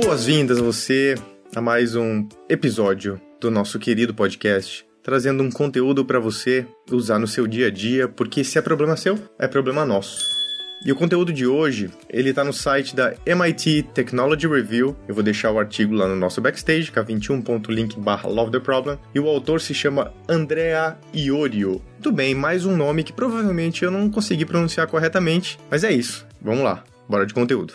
Boas-vindas a você a mais um episódio do nosso querido podcast, trazendo um conteúdo para você usar no seu dia a dia, porque se é problema seu, é problema nosso. E o conteúdo de hoje, ele tá no site da MIT Technology Review. Eu vou deixar o artigo lá no nosso backstage, k21.link barra Love the Problem. E o autor se chama Andrea Iorio. Tudo bem, mais um nome que provavelmente eu não consegui pronunciar corretamente, mas é isso. Vamos lá, bora de conteúdo.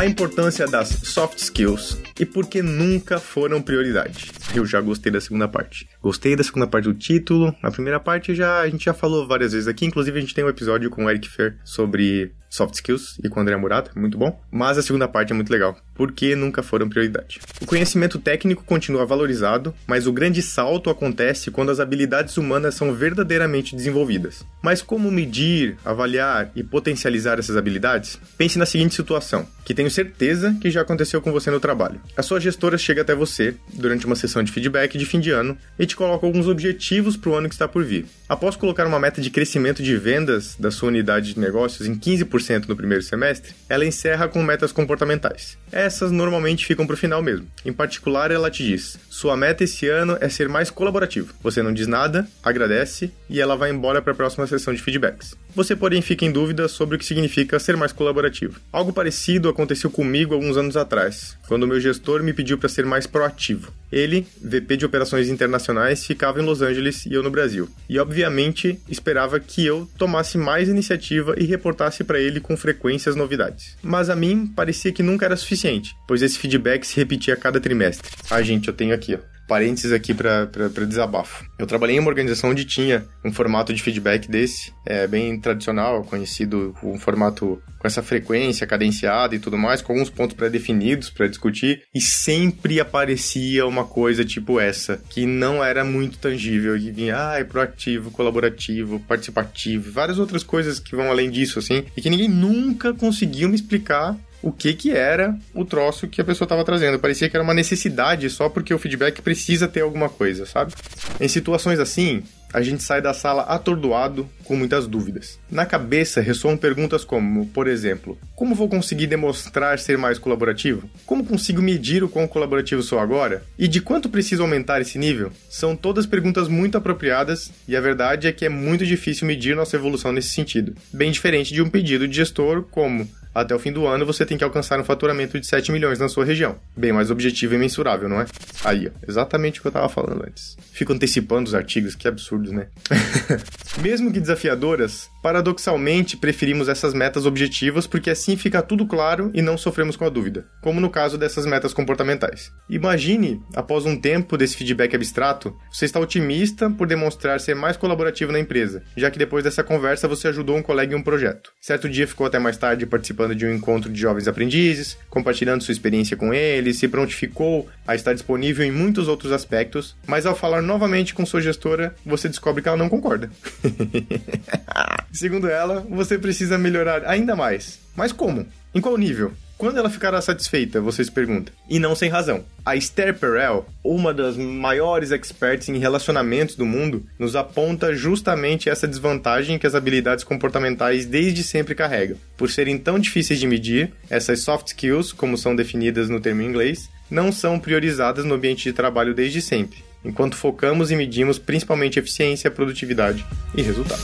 A importância das soft skills e por que nunca foram prioridade. Eu já gostei da segunda parte. Gostei da segunda parte do título. A primeira parte já a gente já falou várias vezes aqui. Inclusive, a gente tem um episódio com o Eric Fer sobre soft skills e com o André Murata, muito bom. Mas a segunda parte é muito legal, porque nunca foram prioridade. O conhecimento técnico continua valorizado, mas o grande salto acontece quando as habilidades humanas são verdadeiramente desenvolvidas. Mas como medir, avaliar e potencializar essas habilidades? Pense na seguinte situação, que tenho certeza que já aconteceu com você no trabalho. A sua gestora chega até você durante uma sessão de feedback de fim de ano e te coloca alguns objetivos para o ano que está por vir. Após colocar uma meta de crescimento de vendas da sua unidade de negócios em 15% no primeiro semestre, ela encerra com metas comportamentais. Essas normalmente ficam para o final mesmo. Em particular, ela te diz: sua meta esse ano é ser mais colaborativo. Você não diz nada, agradece e ela vai embora para a próxima sessão de feedbacks. Você, porém, fica em dúvida sobre o que significa ser mais colaborativo. Algo parecido aconteceu comigo alguns anos atrás, quando meu gestor me pediu para ser mais proativo. Ele, VP de operações internacionais, ficava em Los Angeles e eu no Brasil. E obviamente esperava que eu tomasse mais iniciativa e reportasse para ele com frequência as novidades. Mas a mim parecia que nunca era suficiente, pois esse feedback se repetia a cada trimestre. Ah, gente, eu tenho aqui, ó parênteses aqui para desabafo. Eu trabalhei em uma organização onde tinha um formato de feedback desse, é bem tradicional, conhecido, um formato com essa frequência cadenciada e tudo mais, com alguns pontos pré-definidos para discutir, e sempre aparecia uma coisa tipo essa, que não era muito tangível, e vinha, ah, é proativo, colaborativo, participativo, várias outras coisas que vão além disso, assim, e que ninguém nunca conseguiu me explicar o que que era o troço que a pessoa estava trazendo. Parecia que era uma necessidade só porque o feedback precisa ter alguma coisa, sabe? Em situações assim, a gente sai da sala atordoado com muitas dúvidas. Na cabeça ressoam perguntas como, por exemplo, como vou conseguir demonstrar ser mais colaborativo? Como consigo medir o quão colaborativo sou agora? E de quanto preciso aumentar esse nível? São todas perguntas muito apropriadas e a verdade é que é muito difícil medir nossa evolução nesse sentido. Bem diferente de um pedido de gestor como até o fim do ano você tem que alcançar um faturamento de 7 milhões na sua região. Bem mais objetivo e mensurável, não é? Aí, exatamente o que eu tava falando antes. Fico antecipando os artigos, que absurdos, né? Mesmo que desafiadoras, paradoxalmente preferimos essas metas objetivas porque assim fica tudo claro e não sofremos com a dúvida, como no caso dessas metas comportamentais. Imagine, após um tempo desse feedback abstrato, você está otimista por demonstrar ser mais colaborativo na empresa, já que depois dessa conversa você ajudou um colega em um projeto. Certo dia ficou até mais tarde participando participando de um encontro de jovens aprendizes, compartilhando sua experiência com eles, se prontificou a estar disponível em muitos outros aspectos, mas ao falar novamente com sua gestora, você descobre que ela não concorda. Segundo ela, você precisa melhorar ainda mais. Mas como? Em qual nível? Quando ela ficará satisfeita, você se pergunta. E não sem razão. A Esther Perel, uma das maiores experts em relacionamentos do mundo, nos aponta justamente essa desvantagem que as habilidades comportamentais desde sempre carregam. Por serem tão difíceis de medir, essas soft skills, como são definidas no termo inglês, não são priorizadas no ambiente de trabalho desde sempre, enquanto focamos e medimos principalmente eficiência, produtividade e resultado.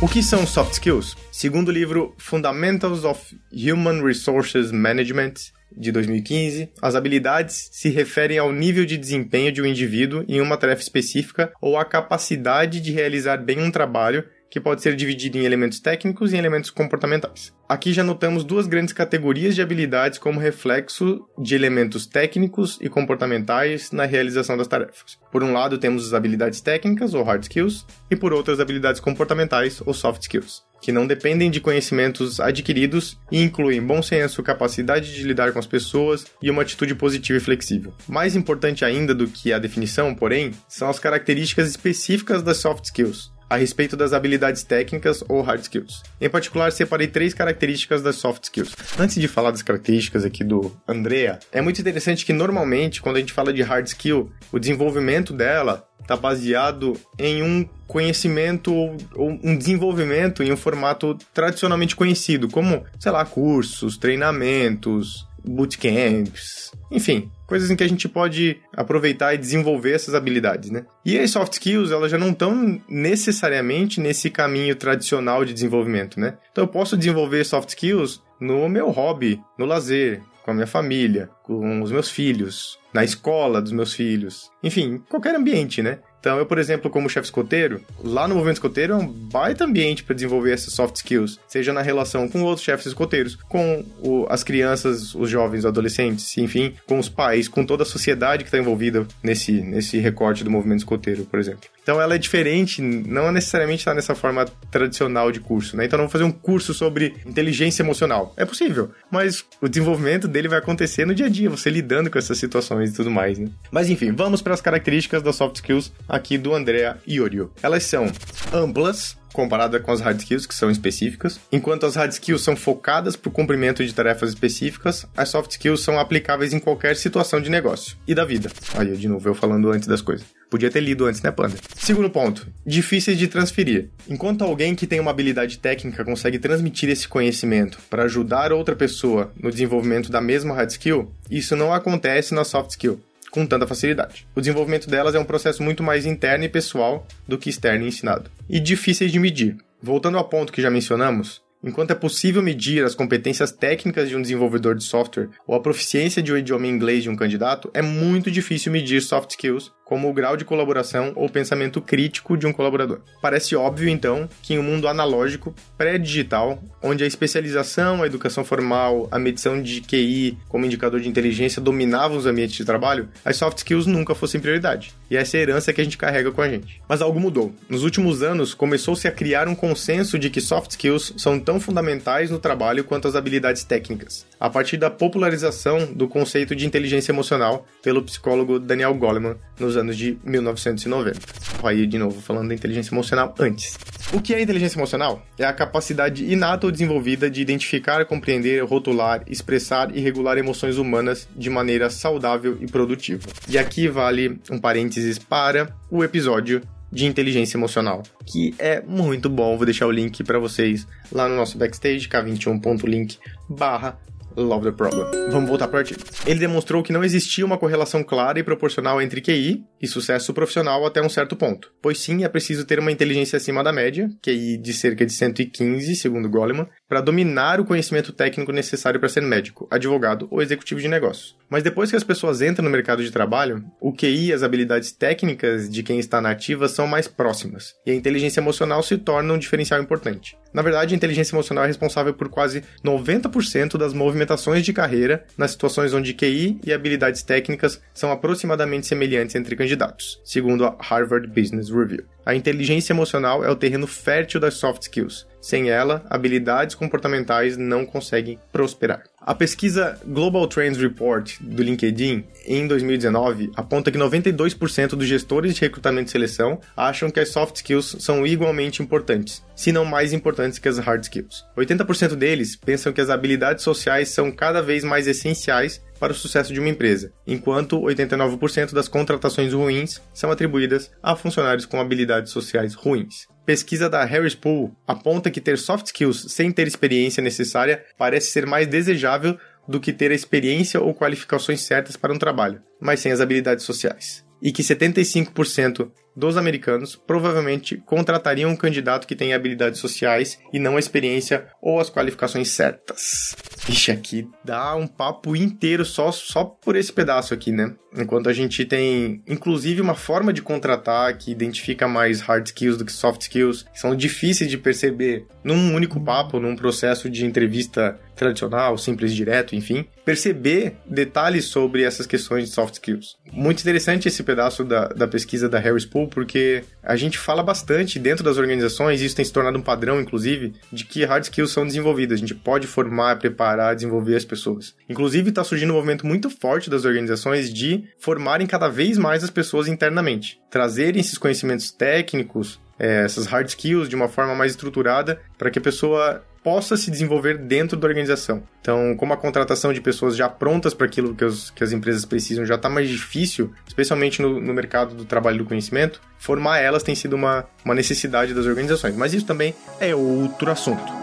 O que são soft skills? Segundo livro Fundamentals of Human Resources Management, de 2015, as habilidades se referem ao nível de desempenho de um indivíduo em uma tarefa específica ou à capacidade de realizar bem um trabalho que pode ser dividido em elementos técnicos e elementos comportamentais. Aqui já notamos duas grandes categorias de habilidades como reflexo de elementos técnicos e comportamentais na realização das tarefas. Por um lado, temos as habilidades técnicas, ou hard skills, e por outro, as habilidades comportamentais, ou soft skills, que não dependem de conhecimentos adquiridos e incluem bom senso, capacidade de lidar com as pessoas e uma atitude positiva e flexível. Mais importante ainda do que a definição, porém, são as características específicas das soft skills, a respeito das habilidades técnicas ou hard skills. Em particular, separei três características das soft skills. Antes de falar das características aqui do Andrea, é muito interessante que normalmente, quando a gente fala de hard skill, o desenvolvimento dela está baseado em um conhecimento ou, um desenvolvimento em um formato tradicionalmente conhecido, como, sei lá, cursos, treinamentos, bootcamps, enfim, coisas em que a gente pode aproveitar e desenvolver essas habilidades, né? E as soft skills, elas já não estão necessariamente nesse caminho tradicional de desenvolvimento, né? Então eu posso desenvolver soft skills no meu hobby, no lazer, com a minha família, com os meus filhos, na escola dos meus filhos, enfim, qualquer ambiente, né? Então, eu, por exemplo, como chefe escoteiro, lá no movimento escoteiro é um baita ambiente para desenvolver essas soft skills, seja na relação com outros chefes escoteiros, com o, as crianças, os jovens, os adolescentes, enfim, com os pais, com toda a sociedade que está envolvida nesse, nesse recorte do movimento escoteiro, por exemplo. Então ela é diferente, não necessariamente está nessa forma tradicional de curso, né? Então não vou fazer um curso sobre inteligência emocional. É possível, mas o desenvolvimento dele vai acontecer no dia a dia, você lidando com essas situações e tudo mais, né? Mas enfim, vamos para as características das soft skills aqui do Andrea Iorio. Elas são amplas, comparada com as hard skills, que são específicas. Enquanto as hard skills são focadas para o cumprimento de tarefas específicas, as soft skills são aplicáveis em qualquer situação de negócio e da vida. Aí, de novo, eu falando antes das coisas. Podia ter lido antes, né, Panda? Segundo ponto, difíceis de transferir. Enquanto alguém que tem uma habilidade técnica consegue transmitir esse conhecimento para ajudar outra pessoa no desenvolvimento da mesma hard skill, isso não acontece na soft skill com tanta facilidade. O desenvolvimento delas é um processo muito mais interno e pessoal do que externo e ensinado. E difíceis de medir. Voltando ao ponto que já mencionamos, Enquanto é possível medir as competências técnicas de um desenvolvedor de software ou a proficiência de um idioma inglês de um candidato, é muito difícil medir soft skills como o grau de colaboração ou pensamento crítico de um colaborador. Parece óbvio, então, que em um mundo analógico, pré-digital, onde a especialização, a educação formal, a medição de QI como indicador de inteligência dominavam os ambientes de trabalho, as soft skills nunca fossem prioridade. E essa é a herança que a gente carrega com a gente. Mas algo mudou. Nos últimos anos, começou-se a criar um consenso de que soft skills são tão fundamentais no trabalho quanto as habilidades técnicas, a partir da popularização do conceito de inteligência emocional pelo psicólogo Daniel Goleman nos anos de 1990. Aí, de novo, falando da inteligência emocional antes. O que é inteligência emocional? É a capacidade inata ou desenvolvida de identificar, compreender, rotular, expressar e regular emoções humanas de maneira saudável e produtiva. E aqui vale um parênteses para o episódio de inteligência emocional, que é muito bom. Vou deixar o link para vocês lá no nosso backstage, k21.link barra Love the Problem. Vamos voltar para o artigo. Ele demonstrou que não existia uma correlação clara e proporcional entre QI e sucesso profissional até um certo ponto, pois sim é preciso ter uma inteligência acima da média, QI de cerca de 115, segundo Goleman, para dominar o conhecimento técnico necessário para ser médico, advogado ou executivo de negócios. Mas depois que as pessoas entram no mercado de trabalho, o QI e as habilidades técnicas de quem está na ativa são mais próximas, e a inteligência emocional se torna um diferencial importante. Na verdade, a inteligência emocional é responsável por quase 90% das movimentações de carreira nas situações onde QI e habilidades técnicas são aproximadamente semelhantes entre candidatos, segundo a Harvard Business Review. A inteligência emocional é o terreno fértil das soft skills. Sem ela, habilidades comportamentais não conseguem prosperar. A pesquisa Global Trends Report do LinkedIn, em 2019, aponta que 92% dos gestores de recrutamento e seleção acham que as soft skills são igualmente importantes, se não mais importantes que as hard skills. 80% deles pensam que as habilidades sociais são cada vez mais essenciais para o sucesso de uma empresa, enquanto 89% das contratações ruins são atribuídas a funcionários com habilidades sociais ruins. Pesquisa da Harris Pool aponta que ter soft skills sem ter experiência necessária parece ser mais desejável do que ter a experiência ou qualificações certas para um trabalho, mas sem as habilidades sociais. E que 75% dos americanos provavelmente contratariam um candidato que tem habilidades sociais e não a experiência ou as qualificações certas. Ixi, aqui dá um papo inteiro só, só por esse pedaço aqui, né? Enquanto a gente tem, inclusive, uma forma de contratar que identifica mais hard skills do que soft skills, que são difíceis de perceber num único papo, num processo de entrevista tradicional, simples, direto, enfim, perceber detalhes sobre essas questões de soft skills. Muito interessante esse pedaço da, da pesquisa da Harris Pool, porque a gente fala bastante dentro das organizações, e isso tem se tornado um padrão, inclusive, de que hard skills são desenvolvidas. A gente pode formar, preparar, desenvolver as pessoas. Inclusive, está surgindo um movimento muito forte das organizações de formarem cada vez mais as pessoas internamente, trazerem esses conhecimentos técnicos, é, essas hard skills de uma forma mais estruturada para que a pessoa possa se desenvolver dentro da organização. Então, como a contratação de pessoas já prontas para aquilo que, os, que, as empresas precisam já está mais difícil, especialmente no, no, mercado do trabalho do conhecimento, formar elas tem sido uma, uma necessidade das organizações. Mas isso também é outro assunto.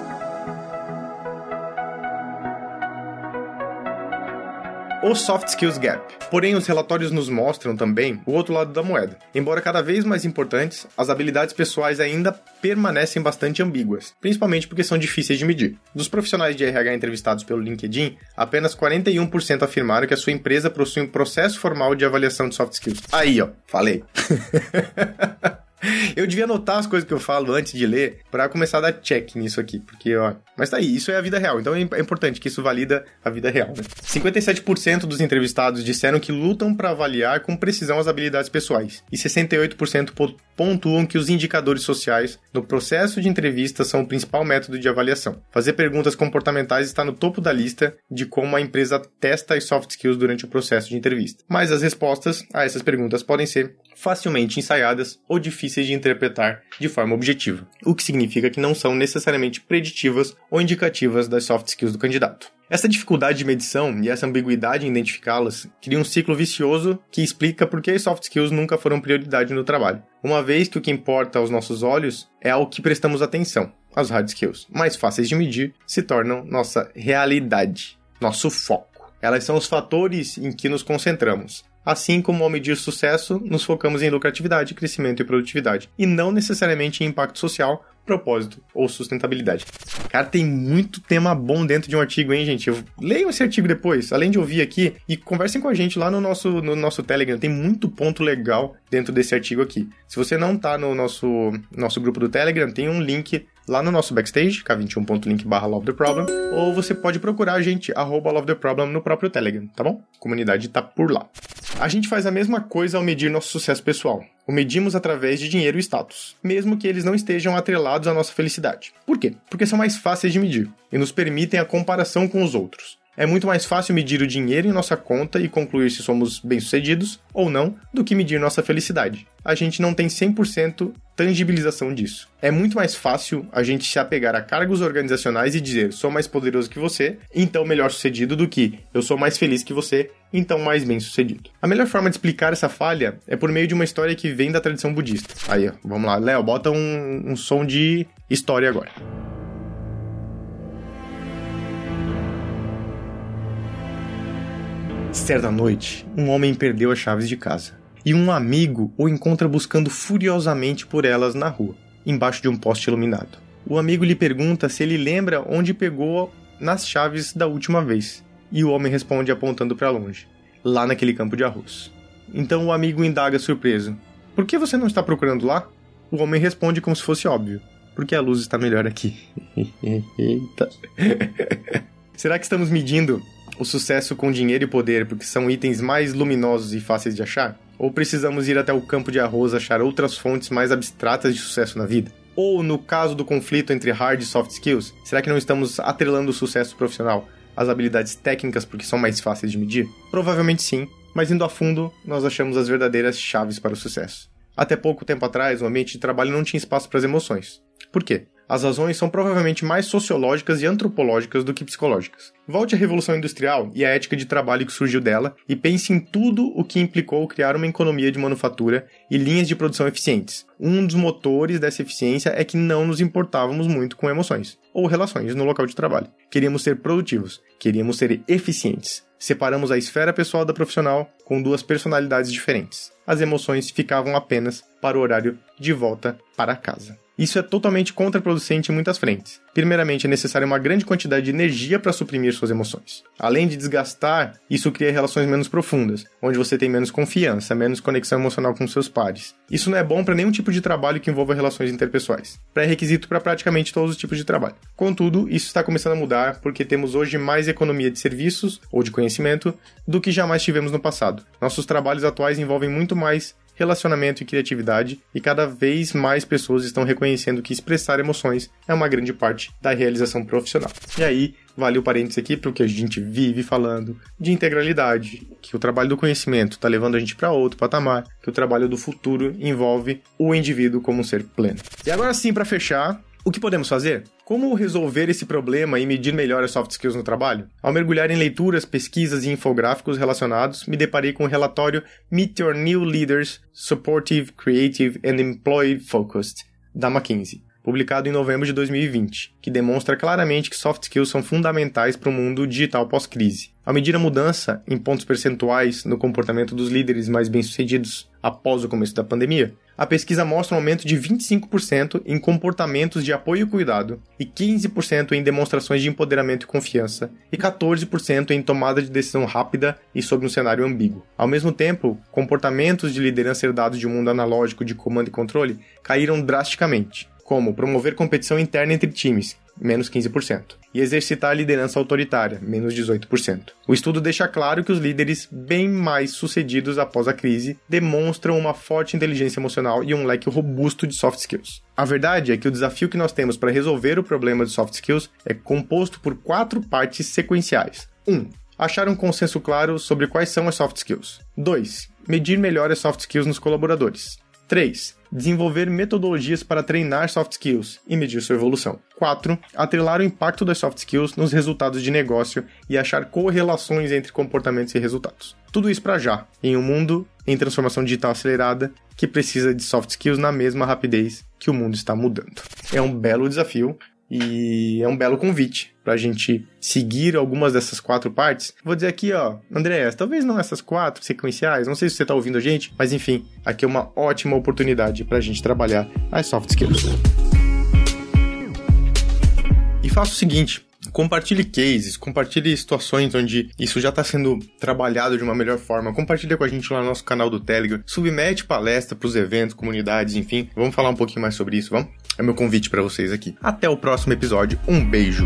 O Soft Skills Gap. Porém, os relatórios nos mostram também o outro lado da moeda. Embora cada vez mais importantes, as habilidades pessoais ainda permanecem bastante ambíguas, principalmente porque são difíceis de medir. Dos profissionais de RH entrevistados pelo LinkedIn, apenas 41% afirmaram que a sua empresa possui um processo formal de avaliação de soft skills. Aí, ó, falei. Eu devia anotar as coisas que eu falo antes de ler para começar a dar check nisso aqui, porque, ó. Mas tá aí, isso é a vida real, então é, é importante que isso valida a vida real, né? 57% dos entrevistados disseram que lutam para avaliar com precisão as habilidades pessoais, e 68% pontuam que os indicadores sociais no processo de entrevista são o principal método de avaliação. Fazer perguntas comportamentais está no topo da lista de como a empresa testa as soft skills durante o processo de entrevista. Mas as respostas a essas perguntas podem ser facilmente ensaiadas ou difíceis de interpretar de forma objetiva, o que significa que não são necessariamente preditivas ou indicativas das soft skills do candidato. Essa dificuldade de medição e essa ambiguidade em identificá-las cria um ciclo vicioso que explica por que as soft skills nunca foram prioridade no trabalho, uma vez que o que importa aos nossos olhos é ao que prestamos atenção. As hard skills, mais fáceis de medir, se tornam nossa realidade, nosso foco. Elas são os fatores em que nos concentramos, Assim como ao medir sucesso, nos focamos em lucratividade, crescimento e produtividade, e não necessariamente em impacto social, propósito ou sustentabilidade. Cara, tem muito tema bom dentro de um artigo, hein, gente? Eu leiam esse artigo depois, além de ouvir aqui, e conversem com a gente lá no nosso, no nosso Telegram. Tem muito ponto legal dentro desse artigo aqui. Se você não tá no nosso, nosso grupo do Telegram, tem um link lá no nosso backstage, k21.link barra ou você pode procurar a gente, arroba no próprio Telegram, tá bom? A comunidade tá por lá. A gente faz a mesma coisa ao medir nosso sucesso pessoal. O medimos através de dinheiro e status, mesmo que eles não estejam atrelados à nossa felicidade. Por quê? Porque são mais fáceis de medir e nos permitem a comparação com os outros. É muito mais fácil medir o dinheiro em nossa conta e concluir se somos bem-sucedidos ou não do que medir nossa felicidade. A gente não tem 100% tangibilização disso. É muito mais fácil a gente se apegar a cargos organizacionais e dizer sou mais poderoso que você, então melhor sucedido do que eu sou mais feliz que você, então mais bem sucedido. A melhor forma de explicar essa falha é por meio de uma história que vem da tradição budista. Aí, ó, vamos lá, Léo, bota um, um som de história agora. Certa noite, um homem perdeu as chaves de casa e um amigo o encontra buscando furiosamente por elas na rua, embaixo de um poste iluminado. O amigo lhe pergunta se ele lembra onde pegou nas chaves da última vez, e o homem responde apontando para longe, lá naquele campo de arroz. Então o amigo indaga surpreso: Por que você não está procurando lá? O homem responde como se fosse óbvio: Porque a luz está melhor aqui. Eita. Será que estamos medindo o sucesso com dinheiro e poder porque são itens mais luminosos e fáceis de achar? Ou precisamos ir até o campo de arroz achar outras fontes mais abstratas de sucesso na vida? Ou, no caso do conflito entre hard e soft skills, será que não estamos atrelando o sucesso profissional às habilidades técnicas porque são mais fáceis de medir? Provavelmente sim, mas indo a fundo, nós achamos as verdadeiras chaves para o sucesso. Até pouco tempo atrás, o ambiente de trabalho não tinha espaço para as emoções. Por quê? As razões são provavelmente mais sociológicas e antropológicas do que psicológicas. Volte à Revolução Industrial e à ética de trabalho que surgiu dela e pense em tudo o que implicou criar uma economia de manufatura e linhas de produção eficientes. Um dos motores dessa eficiência é que não nos importávamos muito com emoções ou relações no local de trabalho. Queríamos ser produtivos, queríamos ser eficientes. Separamos a esfera pessoal da profissional com duas personalidades diferentes. As emoções ficavam apenas para o horário de volta para casa. Isso é totalmente contraproducente em muitas frentes. Primeiramente, é necessária uma grande quantidade de energia para suprimir suas emoções. Além de desgastar, isso cria relações menos profundas, onde você tem menos confiança, menos conexão emocional com seus pares. Isso não é bom para nenhum tipo de trabalho que envolva relações interpessoais. Pré-requisito para praticamente todos os tipos de trabalho. Contudo, isso está começando a mudar porque temos hoje mais economia de serviços ou de conhecimento do que jamais tivemos no passado. Nossos trabalhos atuais envolvem muito mais relacionamento e criatividade, e cada vez mais pessoas estão reconhecendo que expressar emoções é uma grande parte da realização profissional. E aí, vale o parênteses aqui para o que a gente vive falando de integralidade, que o trabalho do conhecimento está levando a gente para outro patamar, que o trabalho do futuro envolve o indivíduo como um ser pleno. E agora sim, para fechar, o que podemos fazer? Como resolver esse problema e medir melhor as soft skills no trabalho? Ao mergulhar em leituras, pesquisas e infográficos relacionados, me deparei com o relatório Meet Your New Leaders Supportive, Creative and Employee Focused, da McKinsey publicado em novembro de 2020, que demonstra claramente que soft skills são fundamentais para o mundo digital pós-crise. Ao medir a mudança em pontos percentuais no comportamento dos líderes mais bem-sucedidos após o começo da pandemia, a pesquisa mostra um aumento de 25% em comportamentos de apoio e cuidado, e 15% em demonstrações de empoderamento e confiança, e 14% em tomada de decisão rápida e sobre um cenário ambíguo. Ao mesmo tempo, comportamentos de liderança herdados de um mundo analógico de comando e controle caíram drasticamente, como promover competição interna entre times, menos 15%, e exercitar a liderança autoritária, menos 18%. O estudo deixa claro que os líderes bem mais sucedidos após a crise demonstram uma forte inteligência emocional e um leque robusto de soft skills. A verdade é que o desafio que nós temos para resolver o problema de soft skills é composto por quatro partes sequenciais. 1. Um, achar um consenso claro sobre quais são as soft skills. 2. Medir melhor as soft skills nos colaboradores. 3. Desenvolver metodologias para treinar soft skills e medir sua evolução. 4. Atrelar o impacto das soft skills nos resultados de negócio e achar correlações entre comportamentos e resultados. Tudo isso para já, em um mundo em transformação digital acelerada que precisa de soft skills na mesma rapidez que o mundo está mudando. É um belo desafio e é um belo convite para a gente seguir algumas dessas quatro partes. Vou dizer aqui, ó, Andréas, talvez não essas quatro sequenciais, não sei se você está ouvindo a gente, mas enfim, aqui é uma ótima oportunidade para a gente trabalhar as soft skills. E faça o seguinte, compartilhe cases, compartilhe situações onde isso já está sendo trabalhado de uma melhor forma. Compartilhe com a gente lá no nosso canal do Telegram. Submete palestra para os eventos, comunidades, enfim. Vamos falar um pouquinho mais sobre isso, vamos? É meu convite para vocês aqui. Até o próximo episódio. Um beijo.